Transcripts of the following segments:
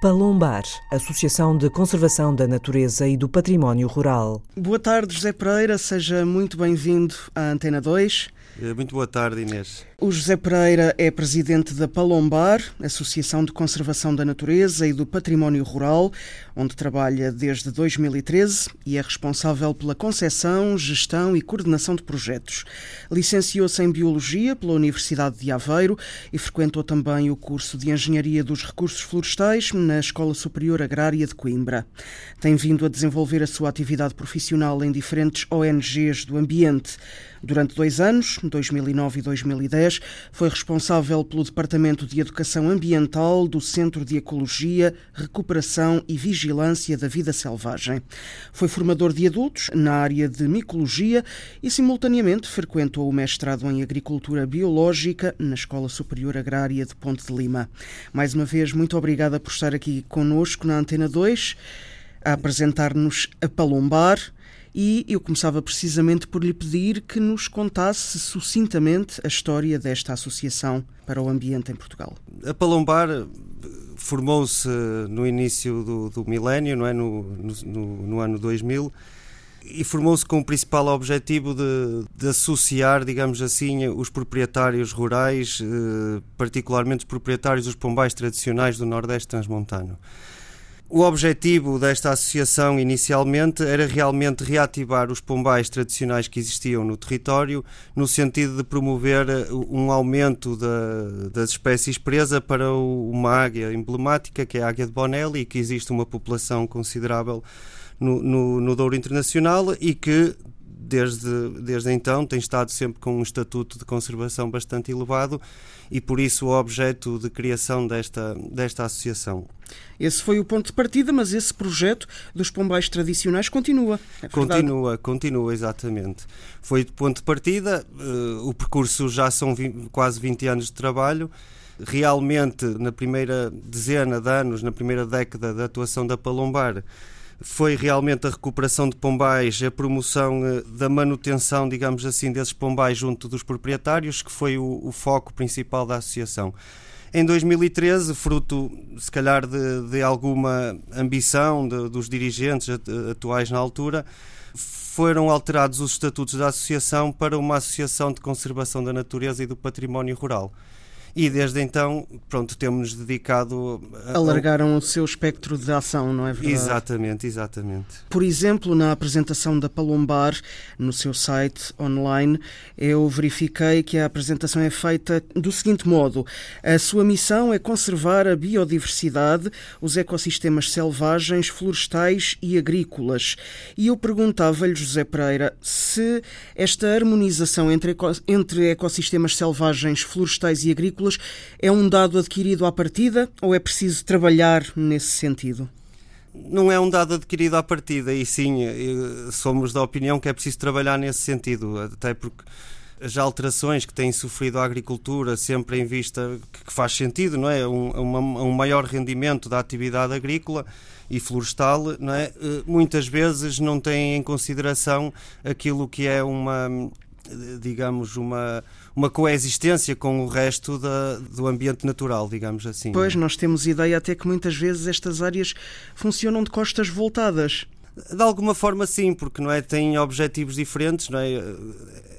Palombar, Associação de Conservação da Natureza e do Património Rural. Boa tarde, José Pereira, seja muito bem-vindo à Antena 2. Eh, muito boa tarde, Inês. O José Pereira é presidente da Palombar, Associação de Conservação da Natureza e do Património Rural, onde trabalha desde 2013 e é responsável pela concepção, gestão e coordenação de projetos. Licenciou-se em Biologia pela Universidade de Aveiro e frequentou também o curso de Engenharia dos Recursos Florestais na Escola Superior Agrária de Coimbra. Tem vindo a desenvolver a sua atividade profissional em diferentes ONGs do ambiente. Durante dois anos, 2009 e 2010, foi responsável pelo Departamento de Educação Ambiental do Centro de Ecologia, Recuperação e Vigilância da Vida Selvagem. Foi formador de adultos na área de micologia e, simultaneamente, frequentou o mestrado em Agricultura Biológica na Escola Superior Agrária de Ponte de Lima. Mais uma vez, muito obrigada por estar aqui conosco na Antena 2 a apresentar-nos a Palombar e eu começava precisamente por lhe pedir que nos contasse sucintamente a história desta associação para o ambiente em Portugal. A Palombar formou-se no início do, do milénio, não é? no, no, no ano 2000, e formou-se com o principal objetivo de, de, associar, digamos assim, os proprietários rurais, eh, particularmente os proprietários dos pombais tradicionais do Nordeste Transmontano. O objetivo desta associação inicialmente era realmente reativar os pombais tradicionais que existiam no território, no sentido de promover eh, um aumento da, das espécies presa para uma águia emblemática, que é a águia de Bonelli, e que existe uma população considerável no, no, no Douro Internacional e que desde, desde então tem estado sempre com um estatuto de conservação bastante elevado e por isso o objeto de criação desta, desta associação. Esse foi o ponto de partida, mas esse projeto dos pombais tradicionais continua. É continua, continua, exatamente. Foi o ponto de partida, uh, o percurso já são 20, quase 20 anos de trabalho. Realmente, na primeira dezena de anos, na primeira década da atuação da Palombar, foi realmente a recuperação de pombais, a promoção eh, da manutenção, digamos assim, desses pombais junto dos proprietários, que foi o, o foco principal da associação. Em 2013, fruto, se calhar, de, de alguma ambição de, dos dirigentes atuais na altura, foram alterados os estatutos da associação para uma associação de conservação da natureza e do património rural e desde então, pronto, temos-nos dedicado. A... Alargaram o seu espectro de ação, não é verdade? Exatamente, exatamente. Por exemplo, na apresentação da Palombar, no seu site online, eu verifiquei que a apresentação é feita do seguinte modo: a sua missão é conservar a biodiversidade, os ecossistemas selvagens, florestais e agrícolas. E eu perguntava-lhe, José Pereira, se esta harmonização entre, entre ecossistemas selvagens, florestais e agrícolas é um dado adquirido à partida ou é preciso trabalhar nesse sentido? Não é um dado adquirido à partida, e sim, eh, somos da opinião que é preciso trabalhar nesse sentido, até porque as alterações que tem sofrido a agricultura, sempre em vista que faz sentido, não é? Um, uma, um maior rendimento da atividade agrícola e florestal, não é? Eh, muitas vezes não tem em consideração aquilo que é uma, digamos, uma uma coexistência com o resto da, do ambiente natural, digamos assim. Pois, nós temos ideia até que muitas vezes estas áreas funcionam de costas voltadas. De alguma forma sim, porque não é têm objetivos diferentes, não é?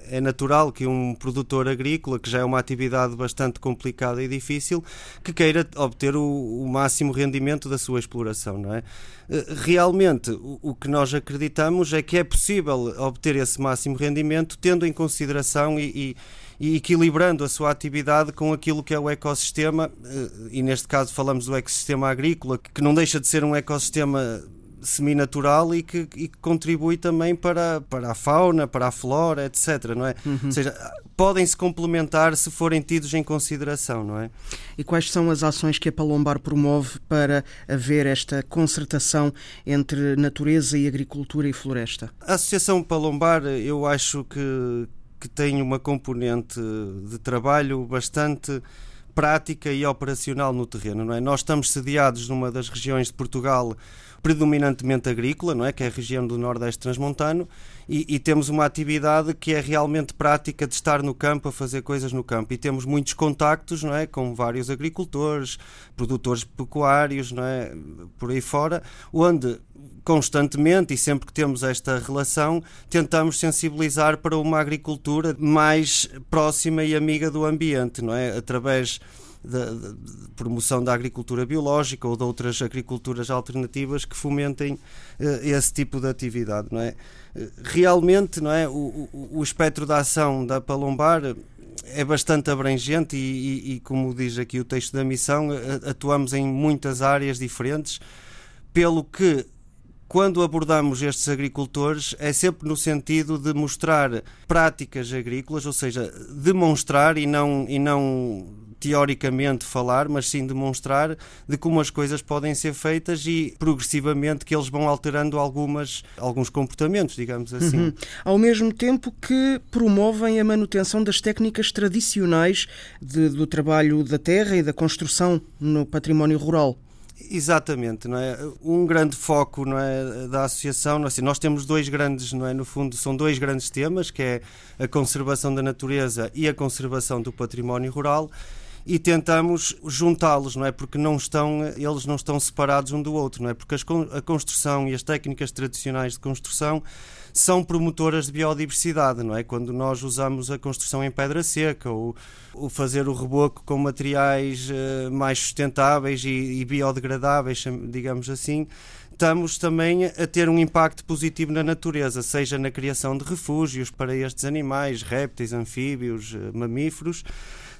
É natural que um produtor agrícola, que já é uma atividade bastante complicada e difícil, que queira obter o, o máximo rendimento da sua exploração, não é? Eh, realmente, o, o que nós acreditamos é que é possível obter esse máximo rendimento tendo em consideração e, e e equilibrando a sua atividade com aquilo que é o ecossistema, eh, e neste caso falamos do ecossistema agrícola, que não deixa de ser um ecossistema seminatural e que, e que contribui também para, para a fauna, para a flora, etc. Não é? Uhum. Ou seja, podem se complementar se forem tidos em consideração, não é? E quais são as ações que a Palombar promove para haver esta concertação entre natureza e agricultura e floresta? A Associação Palombar, eu acho que, que tem uma componente de trabalho bastante prática e operacional no terreno, não é? Nós estamos sediados numa das regiões de Portugal predominantemente agrícola, não é? Que é a região do Nordeste Transmontano e, e, temos uma atividade que é realmente prática de estar no campo a fazer coisas no campo e temos muitos contactos, não é? Com vários agricultores, produtores pecuários, não é? Por aí fora, onde constantemente e sempre que temos esta relação, tentamos sensibilizar para uma agricultura mais próxima e amiga do ambiente, não é? Através da, promoção da agricultura biológica ou de outras agriculturas alternativas que fomentem uh, esse tipo de atividade, não é? Eh, realmente, não é? O, o, o espectro da ação da Palombar é bastante abrangente e, e, e, como diz aqui o texto da missão, atuamos em muitas áreas diferentes, pelo que quando abordamos estes agricultores, é sempre no sentido de mostrar práticas agrícolas, ou seja, demonstrar e não, e não teoricamente falar, mas sim demonstrar de como as coisas podem ser feitas e progressivamente que eles vão alterando algumas, alguns comportamentos, digamos assim. Uhum. Ao mesmo tempo que promovem a manutenção das técnicas tradicionais de, do trabalho da terra e da construção no património rural. Exatamente, não é? Um grande foco, não é, da associação, não é? assim, nós temos dois grandes, não é, no fundo, são dois grandes temas, que é a conservação da natureza e a conservação do património rural e tentamos juntá-los, não é? Porque não estão, eles não estão separados um do outro, não é? Porque as, a construção e as técnicas tradicionais de construção são promotoras de biodiversidade, não é? Quando nós usamos a construção em pedra seca ou, ou fazer o reboco com materiais uh, mais sustentáveis e, e biodegradáveis, digamos assim, estamos também a ter um impacto positivo na natureza, seja na criação de refúgios para estes animais, répteis, anfíbios, eh, mamíferos,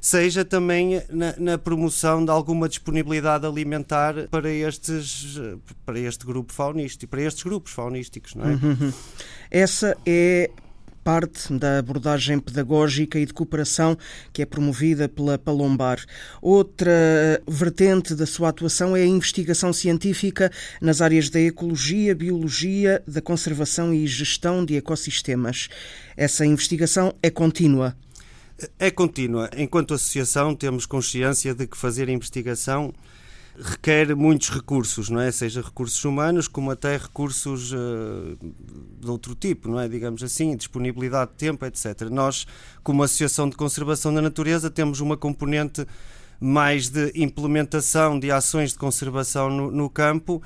seja também na, na, promoção de alguma disponibilidade alimentar para estes para este grupo faunístico, para estes grupos faunísticos, não é? Uhum. Essa é parte da abordagem pedagógica e de cooperação que é promovida pela Palombar. Outra vertente da sua atuação é a investigação científica nas áreas da ecologia, biologia, da conservação e gestão de ecossistemas. Essa investigação é contínua. É contínua. Enquanto associação, temos consciência de que fazer investigação requer muitos recursos, não é? Seja recursos humanos, como até recursos uh, de outro tipo, não é? Digamos assim, disponibilidade de tempo, etc. Nós, como Associação de Conservação da Natureza, temos uma componente mais de implementação de ações de conservação no, no campo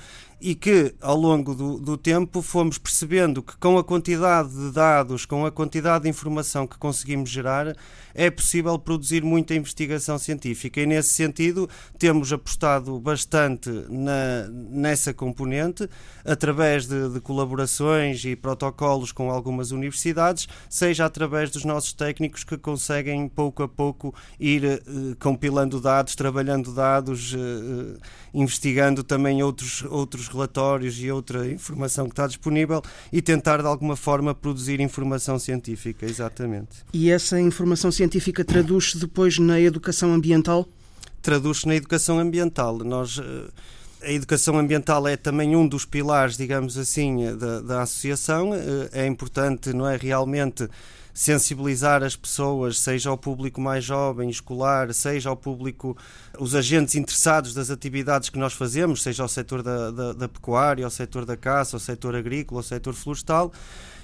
e que, ao longo do, do, tempo, fomos percebendo que, com a quantidade de dados, com a quantidade de informação que conseguimos gerar, é possível produzir muita investigação científica. E, nesse sentido, temos apostado bastante na, nessa componente, através de, de colaborações e protocolos com algumas universidades, seja através dos nossos técnicos que conseguem, pouco a pouco, ir eh, compilando dados, trabalhando dados, eh, eh investigando também outros, outros relatórios e outra informação que está disponível e tentar de alguma forma produzir informação científica, exatamente. E essa informação científica traduz-se depois na educação ambiental? Traduz-se na educação ambiental. Nós eh, a educação ambiental é também um dos pilares, digamos assim, da, da associação. Eh, é importante, não é, realmente sensibilizar as pessoas, seja ao público mais jovem, escolar, seja ao público, os agentes interessados das atividades que nós fazemos, seja ao setor da, da, da pecuária, ao setor da caça, ao setor agrícola, ao setor florestal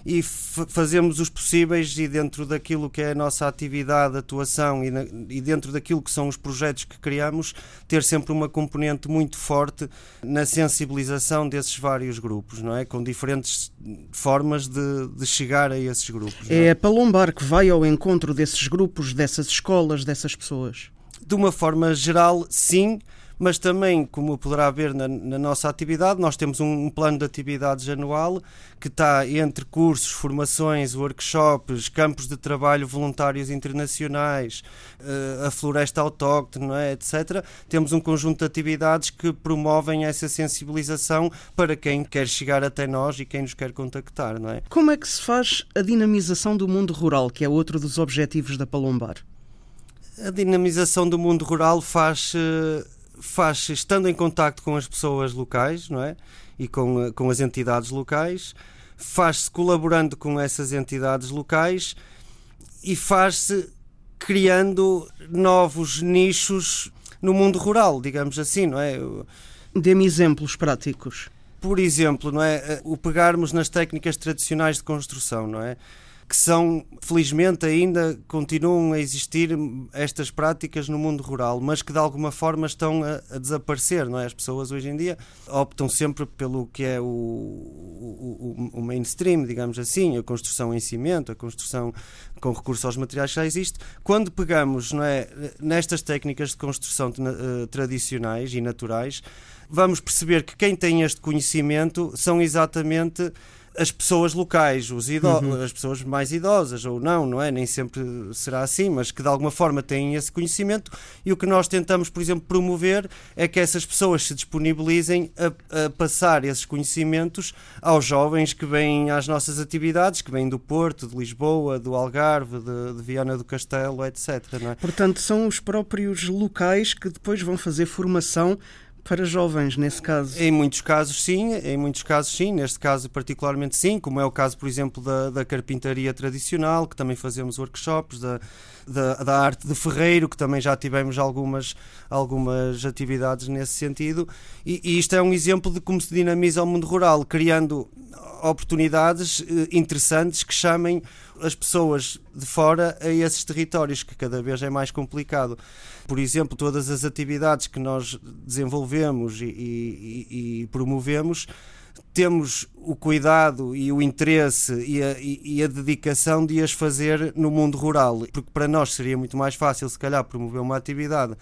e fazemos os possíveis e dentro daquilo que é a nossa atividade, atuação e, na, e, dentro daquilo que são os projetos que criamos, ter sempre uma componente muito forte na sensibilização desses vários grupos, não é? Com diferentes formas de, de chegar a esses grupos. É? é a Palombar que vai ao encontro desses grupos, dessas escolas, dessas pessoas? De uma forma geral, sim mas também, como poderá ver na, na nossa atividade, nós temos um, um, plano de atividades anual que está entre cursos, formações, workshops, campos de trabalho voluntários internacionais, uh, a floresta autóctone, é, etc. Temos um conjunto de atividades que promovem essa sensibilização para quem quer chegar até nós e quem nos quer contactar. Não é? Como é que se faz a dinamização do mundo rural, que é outro dos objetivos da Palombar? A dinamização do mundo rural faz faz estando em contacto com as pessoas locais, não é? E com, com as entidades locais, faz-se colaborando com essas entidades locais e faz-se criando novos nichos no mundo rural, digamos assim, não é? Dê-me exemplos práticos. Por exemplo, não é? O pegarmos nas técnicas tradicionais de construção, não é? Que são, felizmente ainda continuam a existir estas práticas no mundo rural, mas que de alguma forma estão a, a desaparecer, não é? As pessoas hoje em dia optam sempre pelo que é o, o, o, mainstream, digamos assim, a construção em cimento, a construção com recurso aos materiais que já existe. Quando pegamos não é, nestas técnicas de construção uh, tradicionais e naturais, vamos perceber que quem tem este conhecimento são exatamente as pessoas locais, os uhum. as pessoas mais idosas ou não, não é? Nem sempre será assim, mas que de alguma forma têm esse conhecimento e o que nós tentamos, por exemplo, promover é que essas pessoas se disponibilizem a, a passar esses conhecimentos aos jovens que vêm às nossas atividades, que vêm do Porto, de Lisboa, do Algarve, de, de Viana do Castelo, etc. É? Portanto, são os próprios locais que depois vão fazer formação para jovens, nesse caso? Em muitos casos, sim. Em muitos casos, sim. Neste caso, particularmente, sim. Como é o caso, por exemplo, da, da carpintaria tradicional, que também fazemos workshops, da, da, da, arte de ferreiro, que também já tivemos algumas, algumas atividades nesse sentido. E, e isto é um exemplo de como se dinamiza o mundo rural, criando oportunidades eh, interessantes que chamem as pessoas de fora a esses territórios, que cada vez é mais complicado. Por exemplo, todas as atividades que nós desenvolvemos e, e, e promovemos temos o cuidado e o interesse e a, e a, dedicação de as fazer no mundo rural, porque para nós seria muito mais fácil, se calhar, promover uma atividade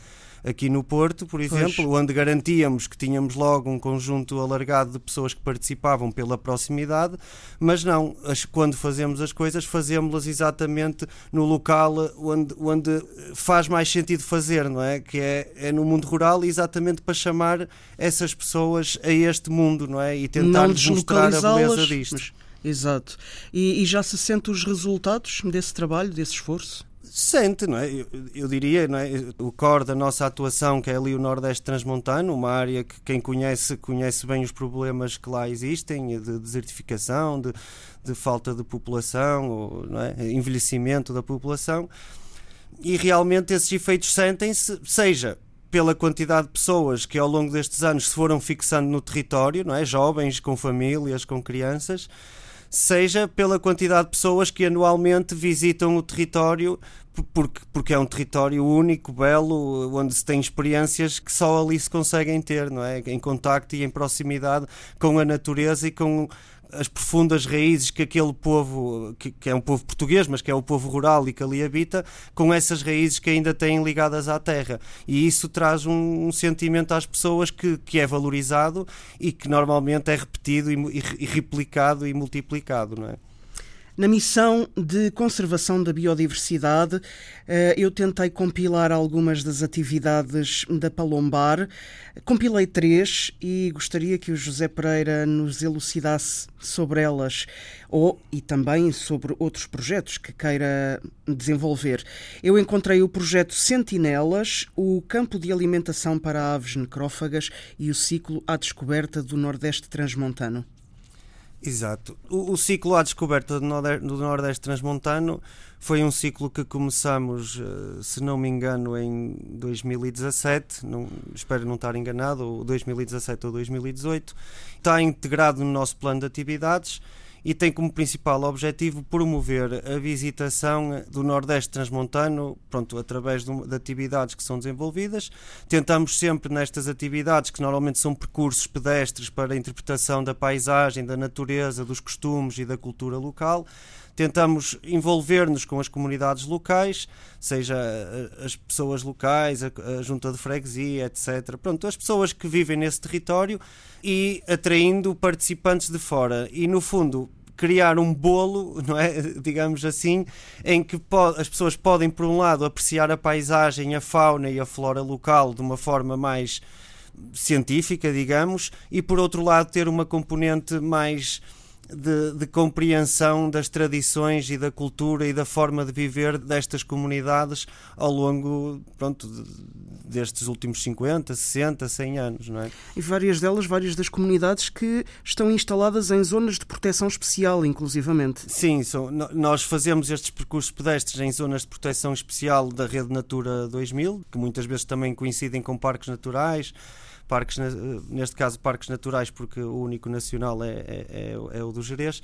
aqui no Porto, por exemplo, pois. onde garantíamos que tínhamos logo um conjunto alargado de pessoas que participavam pela proximidade, mas não, as, quando fazemos as coisas, fazemos-las exatamente no local onde, onde faz mais sentido fazer, não é? Que é, é no mundo rural, exatamente para chamar essas pessoas a este mundo, não é? E tentar mostrar a beleza disto. Mas, exato. E, e já se sente os resultados desse trabalho, desse esforço? Sente, não é? Eu, eu, diria, não é? O core da nossa atuação, que é ali o Nordeste Transmontano, uma área que quem conhece, conhece bem os problemas que lá existem, de desertificação, de, de falta de população, ou, não é? envelhecimento da população, e realmente esses efeitos sentem-se, seja pela quantidade de pessoas que ao longo destes anos se foram fixando no território, não é? Jovens, com famílias, com crianças, seja pela quantidade de pessoas que anualmente visitam o território porque, porque é um território único, belo, onde se tem experiências que só ali se conseguem ter, não é? Em contacto e em proximidade com a natureza e com as profundas raízes que aquele povo, que, que, é um povo português, mas que é o povo rural e que ali habita, com essas raízes que ainda têm ligadas à terra. E isso traz um, um sentimento às pessoas que, que é valorizado e que normalmente é repetido e, e replicado e multiplicado, não é? Na missão de conservação da biodiversidade, eh, eu tentei compilar algumas das atividades da Palombar. Compilei três e gostaria que o José Pereira nos elucidasse sobre elas ou e também sobre outros projetos que queira desenvolver. Eu encontrei o projeto Sentinelas, o campo de alimentação para aves necrófagas e o ciclo à descoberta do Nordeste Transmontano. Exato. O, o, ciclo à descoberta do Nordeste, Transmontano foi um ciclo que começamos, eh, se não me engano, em 2017, não, espero não estar enganado, ou 2017 ou 2018. Está integrado no nosso plano de atividades e tem como principal objetivo promover a visitação do Nordeste Transmontano, pronto, através de, de, atividades que são desenvolvidas. Tentamos sempre nestas atividades, que normalmente são percursos pedestres para a interpretação da paisagem, da natureza, dos costumes e da cultura local, tentamos envolver-nos com as comunidades locais, seja as pessoas locais, a, a junta de freguesia, etc. Pronto, as pessoas que vivem nesse território e atraindo participantes de fora. E, no fundo, criar um bolo, não é? digamos assim, em que as pessoas podem, por um lado, apreciar a paisagem, a fauna e a flora local de uma forma mais científica, digamos, e por outro lado ter uma componente mais de, de, compreensão das tradições e da cultura e da forma de viver destas comunidades ao longo pronto, destes últimos 50, 60, 100 anos. Não é? E várias delas, várias das comunidades que estão instaladas em zonas de proteção especial, inclusivamente. Sim, são, nós fazemos estes percursos pedestres em zonas de proteção especial da Rede Natura 2000, que muitas vezes também coincidem com parques naturais parques, neste caso parques naturais, porque o único nacional é, é, é, é o do Jerez,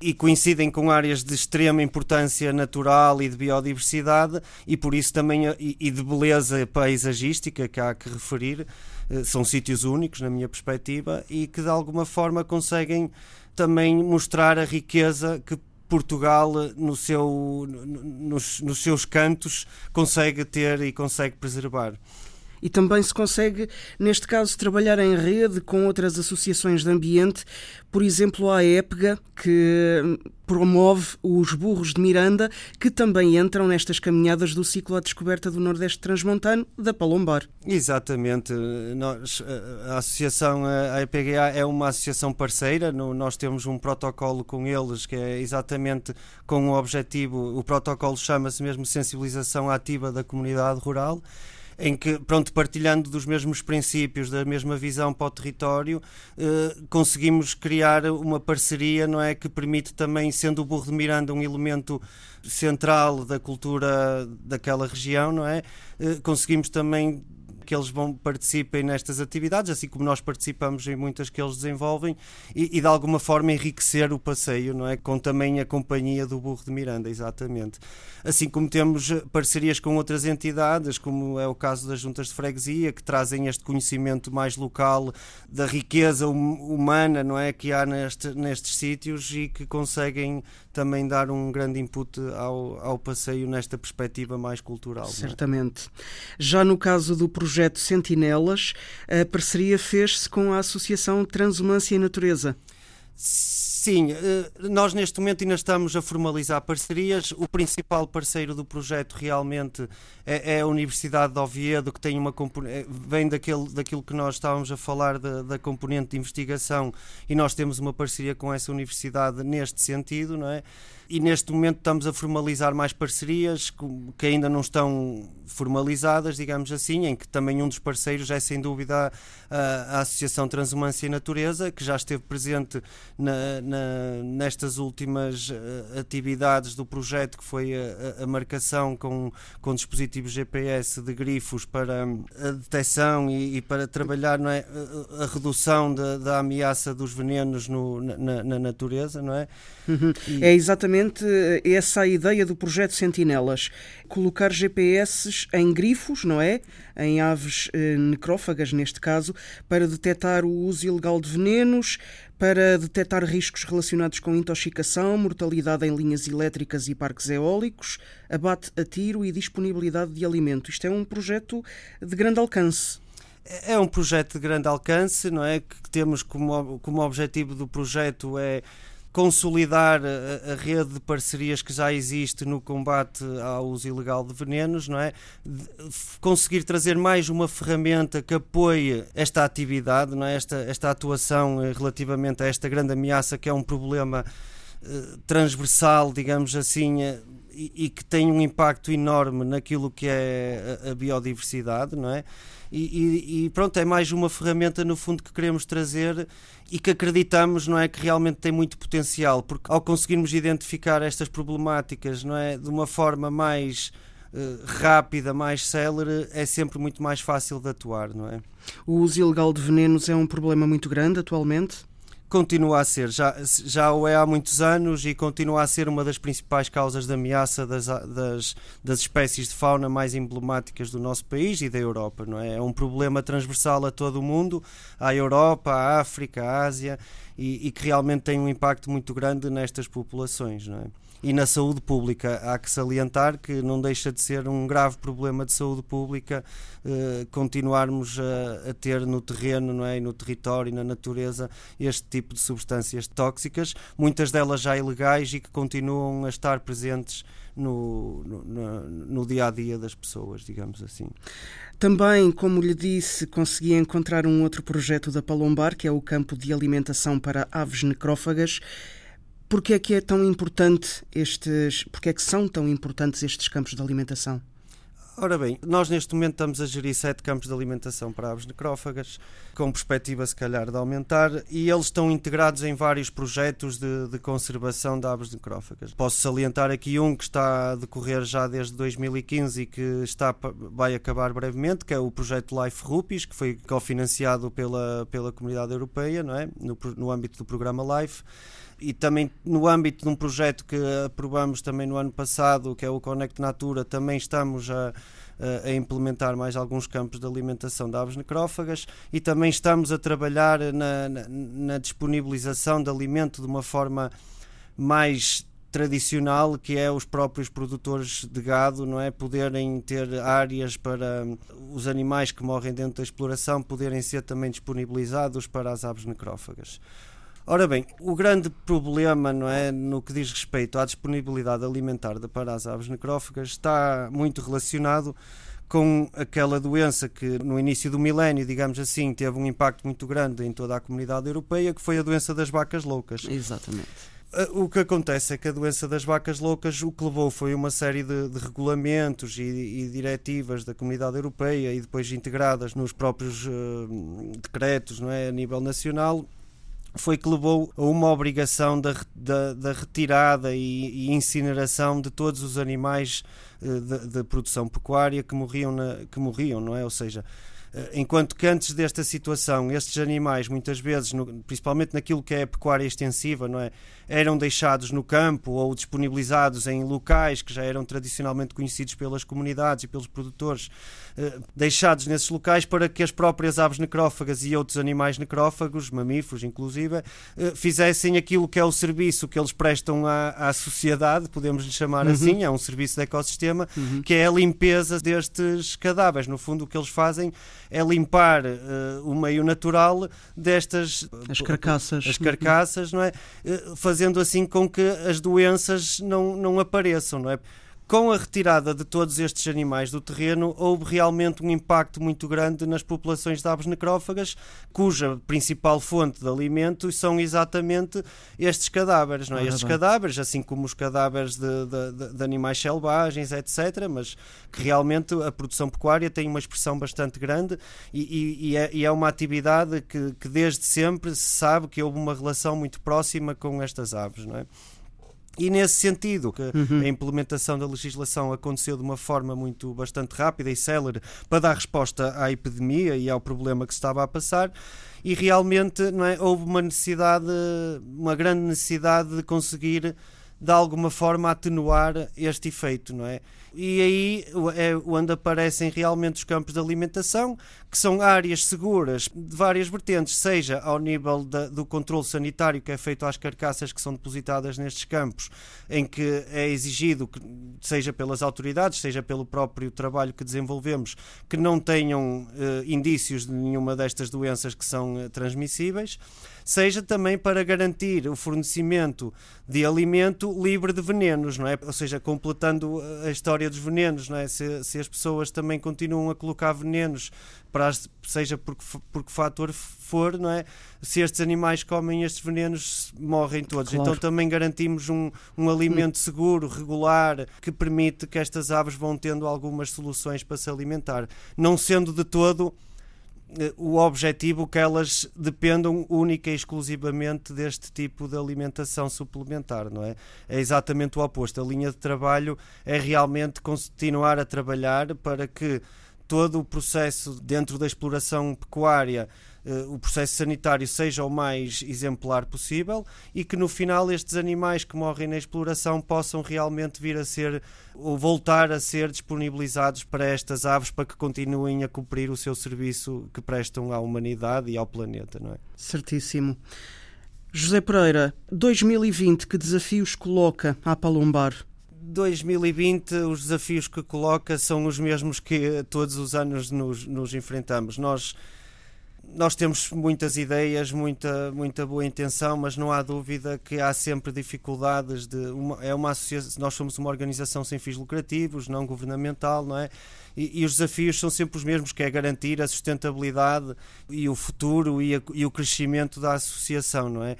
e coincidem com áreas de extrema importância natural e de biodiversidade e por isso também e de beleza paisagística que há que referir eh, são sítios únicos na minha perspectiva e que de alguma forma conseguem também mostrar a riqueza que Portugal no seu, nos, nos seus cantos consegue ter e consegue preservar e também se consegue, neste caso, trabalhar em rede com outras associações de ambiente, por exemplo, a EPGA, que promove os burros de Miranda, que também entram nestas caminhadas do ciclo à descoberta do Nordeste Transmontano da Palombar. Exatamente. Nós, a associação, a EPGA, é uma associação parceira, nós temos um protocolo com eles que é exatamente com o objetivo, o protocolo chama-se mesmo sensibilização ativa da comunidade rural em que, pronto, partilhando dos mesmos princípios, da mesma visão para o território, eh, conseguimos criar uma parceria, não é, que permite também, sendo o Burro de Miranda um elemento central da cultura daquela região, não é, eh, conseguimos também que eles vão participem nestas atividades, assim como nós participamos em muitas que eles desenvolvem, e, e, de alguma forma enriquecer o passeio, não é? Com também a companhia do Burro de Miranda, exatamente. Assim como temos parcerias com outras entidades, como é o caso das juntas de freguesia, que trazem este conhecimento mais local da riqueza hum, humana, não é? Que há neste, nestes sítios e que conseguem também dar um grande input ao, ao passeio nesta perspectiva mais cultural. É? Certamente. É? Já no caso do projeto projeto Sentinelas, a parceria fez-se com a Associação Transumância e Natureza. Sim, eh, nós neste momento ainda estamos a formalizar parcerias. O principal parceiro do projeto realmente é, é a Universidade de Oviedo, que tem uma eh, vem daquele, daquilo que nós estávamos a falar da, da, componente de investigação e nós temos uma parceria com essa universidade neste sentido, não é? E neste momento estamos a formalizar mais parcerias que ainda não estão formalizadas, digamos assim, em que também um dos parceiros é sem dúvida a, a Associação Transumância e Natureza, que já esteve presente na, na, nestas últimas uh, atividades do projeto, que foi a, a, marcação com, com dispositivos GPS de grifos para a detecção e, e para trabalhar é, a, redução da, da, ameaça dos venenos no, na, na, natureza, não é? Uhum. E... É exatamente essa a ideia do projeto Sentinelas, colocar GPS em grifos, não é? Em aves eh, necrófagas, neste caso, para detectar o uso ilegal de venenos, para detectar riscos relacionados com intoxicação, mortalidade em linhas elétricas e parques eólicos, abate a tiro e disponibilidade de alimento. Isto é um projeto de grande alcance. É um projeto de grande alcance, não é? Que temos como, como objetivo do projeto é consolidar a, a, rede de parcerias que já existe no combate ao uso ilegal de venenos, não é? De, conseguir trazer mais uma ferramenta que apoie esta atividade, não é? Esta, esta atuação eh, relativamente a esta grande ameaça que é um problema eh, transversal, digamos assim, eh, e, que tem um impacto enorme naquilo que é a, a biodiversidade, não é? E, e, pronto, é mais uma ferramenta no fundo que queremos trazer e que acreditamos não é que realmente tem muito potencial, porque ao conseguirmos identificar estas problemáticas não é de uma forma mais uh, rápida, mais célere, é sempre muito mais fácil de atuar, não é? O uso ilegal de venenos é um problema muito grande atualmente? Continua a ser, já, já o é há muitos anos e continua a ser uma das principais causas de ameaça das, das, das espécies de fauna mais emblemáticas do nosso país e da Europa. Não é? é um problema transversal a todo o mundo, à Europa, à África, à Ásia, e, e que realmente tem um impacto muito grande nestas populações. Não é? e na saúde pública. Há que salientar que não deixa de ser um grave problema de saúde pública eh, continuarmos a, a, ter no terreno, não é? no território, na natureza, este tipo de substâncias tóxicas, muitas delas já ilegais e que continuam a estar presentes no, no, no, dia a dia das pessoas, digamos assim. Também, como lhe disse, consegui encontrar um outro projeto da Palombar, que é o campo de alimentação para aves necrófagas. Porquê é que é tão importante estes, porquê é que são tão importantes estes campos de alimentação? Ora bem, nós neste momento estamos a gerir sete campos de alimentação para aves necrófagas, com perspectiva se calhar de aumentar, e eles estão integrados em vários projetos de, de conservação de aves necrófagas. Posso salientar aqui um que está a decorrer já desde 2015 e que está, vai acabar brevemente, que é o projeto Life Rupees, que foi cofinanciado pela, pela Comunidade Europeia, não é? no, no âmbito do programa Life e também no âmbito de um projeto que aprovamos também no ano passado, que é o Connect Natura, também estamos a, a implementar mais alguns campos de alimentação de aves necrófagas e também estamos a trabalhar na, na, na disponibilização de alimento de uma forma mais tradicional que é os próprios produtores de gado não é? Poderem ter áreas para os animais que morrem dentro da exploração poderem ser também disponibilizados para as aves necrófagas Ora bem, o grande problema não é, no que diz respeito à disponibilidade alimentar de para as aves necrófagas está muito relacionado com aquela doença que no início do milénio, digamos assim, teve um impacto muito grande em toda a comunidade europeia, que foi a doença das vacas loucas. Exatamente. Ah, o que acontece é que a doença das vacas loucas o que levou foi uma série de, de regulamentos e, e, diretivas da comunidade europeia e depois integradas nos próprios uh, decretos não é, a nível nacional foi que levou a uma obrigação da, da, da retirada e, e, incineração de todos os animais de, de, produção pecuária que morriam, na, que morriam, não é? Ou seja, uh, enquanto que antes desta situação estes animais muitas vezes, no, principalmente naquilo que é a pecuária extensiva, não é? Eram deixados no campo ou disponibilizados em locais que já eram tradicionalmente conhecidos pelas comunidades e pelos produtores, eh, deixados nesses locais para que as próprias aves necrófagas e outros animais necrófagos, mamíferos inclusive, eh, fizessem aquilo que é o serviço que eles prestam à, à sociedade, podemos lhe chamar uhum. assim, é um serviço de ecossistema, uhum. que é a limpeza destes cadáveres. No fundo, o que eles fazem é limpar uh, o meio natural destas as carcaças, as carcaças, não é? Uh, fazendo assim com que as doenças não, não apareçam, não é? Com a retirada de todos estes animais do terreno, houve realmente um impacto muito grande nas populações de aves necrófagas, cuja principal fonte de alimento são exatamente estes cadáveres. Não é? estes cadáveres, assim como os cadáveres de, de, de, animais selvagens, etc., mas que realmente a produção pecuária tem uma expressão bastante grande e, e, e, é, e é, uma atividade que, que desde sempre se sabe que houve uma relação muito próxima com estas aves. Não é? E nesse sentido, que uhum. a implementação da legislação aconteceu de uma forma muito bastante rápida e célere para dar resposta à epidemia e ao problema que se estava a passar, e realmente não é, houve uma necessidade, uma grande necessidade de conseguir de alguma forma atenuar este efeito, não é? E aí é onde aparecem realmente os campos de alimentação, que são áreas seguras de várias vertentes, seja ao nível do controle sanitário que é feito às carcaças que são depositadas nestes campos, em que é exigido, que, seja pelas autoridades, seja pelo próprio trabalho que desenvolvemos, que não tenham eh, indícios de nenhuma destas doenças que são eh, transmissíveis seja também para garantir o fornecimento de alimento livre de venenos, não é? Ou seja, completando a história dos venenos, não é? Se, se as pessoas também continuam a colocar venenos para as, seja por, por que fator for, não é? Se estes animais comem estes venenos, morrem todos. Claro. Então também garantimos um, um alimento seguro, regular, que permite que estas aves vão tendo algumas soluções para se alimentar, não sendo de todo o objetivo que elas dependam única e exclusivamente deste tipo de alimentação suplementar, não é? É exatamente o oposto. A linha de trabalho é realmente continuar a trabalhar para que todo o processo dentro da exploração pecuária uh, o processo sanitário seja o mais exemplar possível e que no final estes animais que morrem na exploração possam realmente vir a ser ou voltar a ser disponibilizados para estas aves para que continuem a cumprir o seu serviço que prestam à humanidade e ao planeta, não é? Certíssimo. José Pereira, 2020, que desafios coloca a Palombar? 2020, os desafios que coloca são os mesmos que todos os anos nos, nos enfrentamos. Nós nós temos muitas ideias, muita, muita boa intenção, mas não há dúvida que há sempre dificuldades de uma, é uma associação, nós somos uma organização sem fins lucrativos, não governamental, não é? E, e, os desafios são sempre os mesmos, que é garantir a sustentabilidade e o futuro e, a, e o crescimento da associação, não é?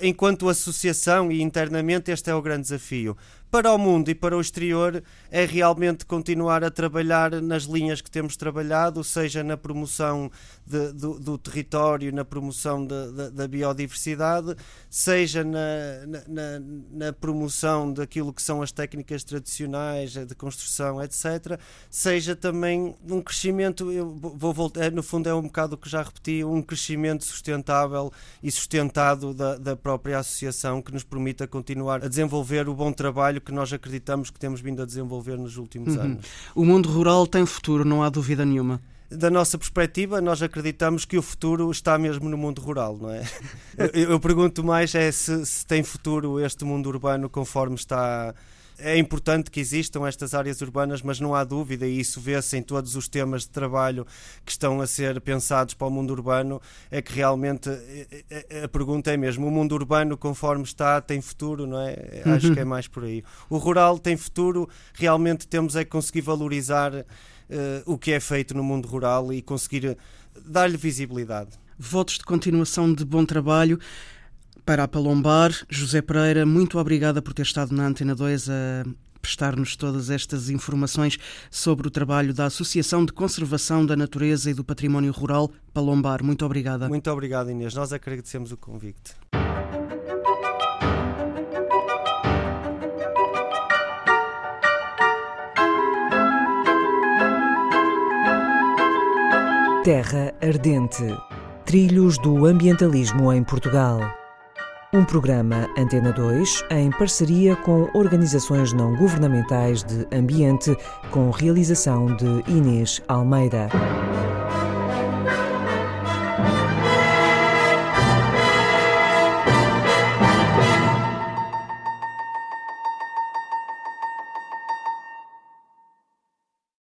Enquanto associação e internamente este é o grande desafio para o mundo e para o exterior é realmente continuar a trabalhar nas linhas que temos trabalhado, seja na promoção de, do, do, território, na promoção de, de, da biodiversidade, seja na, na, na, promoção daquilo que são as técnicas tradicionais de construção, etc., seja também um crescimento, eu vou voltar, é, no fundo é um bocado o que já repeti, um crescimento sustentável e sustentado da, da própria associação que nos permita continuar a desenvolver o bom trabalho trabalho que nós acreditamos que temos vindo a desenvolver nos últimos uhum. anos. O mundo rural tem futuro, não há dúvida nenhuma da nossa perspectiva, nós acreditamos que o futuro está mesmo no mundo rural, não é? Eu, eu pergunto mais é se, se, tem futuro este mundo urbano conforme está é importante que existam estas áreas urbanas, mas não há dúvida, e isso vê-se em todos os temas de trabalho que estão a ser pensados para o mundo urbano, é que realmente eh, eh, a pergunta é mesmo: o mundo urbano, conforme está, tem futuro, não é? Acho que é mais por aí. O rural tem futuro, realmente temos é que conseguir valorizar uh, o que é feito no mundo rural e conseguir dar-lhe visibilidade. Votos de continuação de bom trabalho. Para a Palombar, José Pereira, muito obrigada por ter estado na Antena 2 a prestar-nos todas estas informações sobre o trabalho da Associação de Conservação da Natureza e do Património Rural Palombar. Muito obrigada. Muito obrigado, Inês. Nós agradecemos o convite. Terra Ardente Trilhos do Ambientalismo em Portugal. Um programa Antena 2 em parceria com organizações não governamentais de ambiente, com realização de Inês Almeida.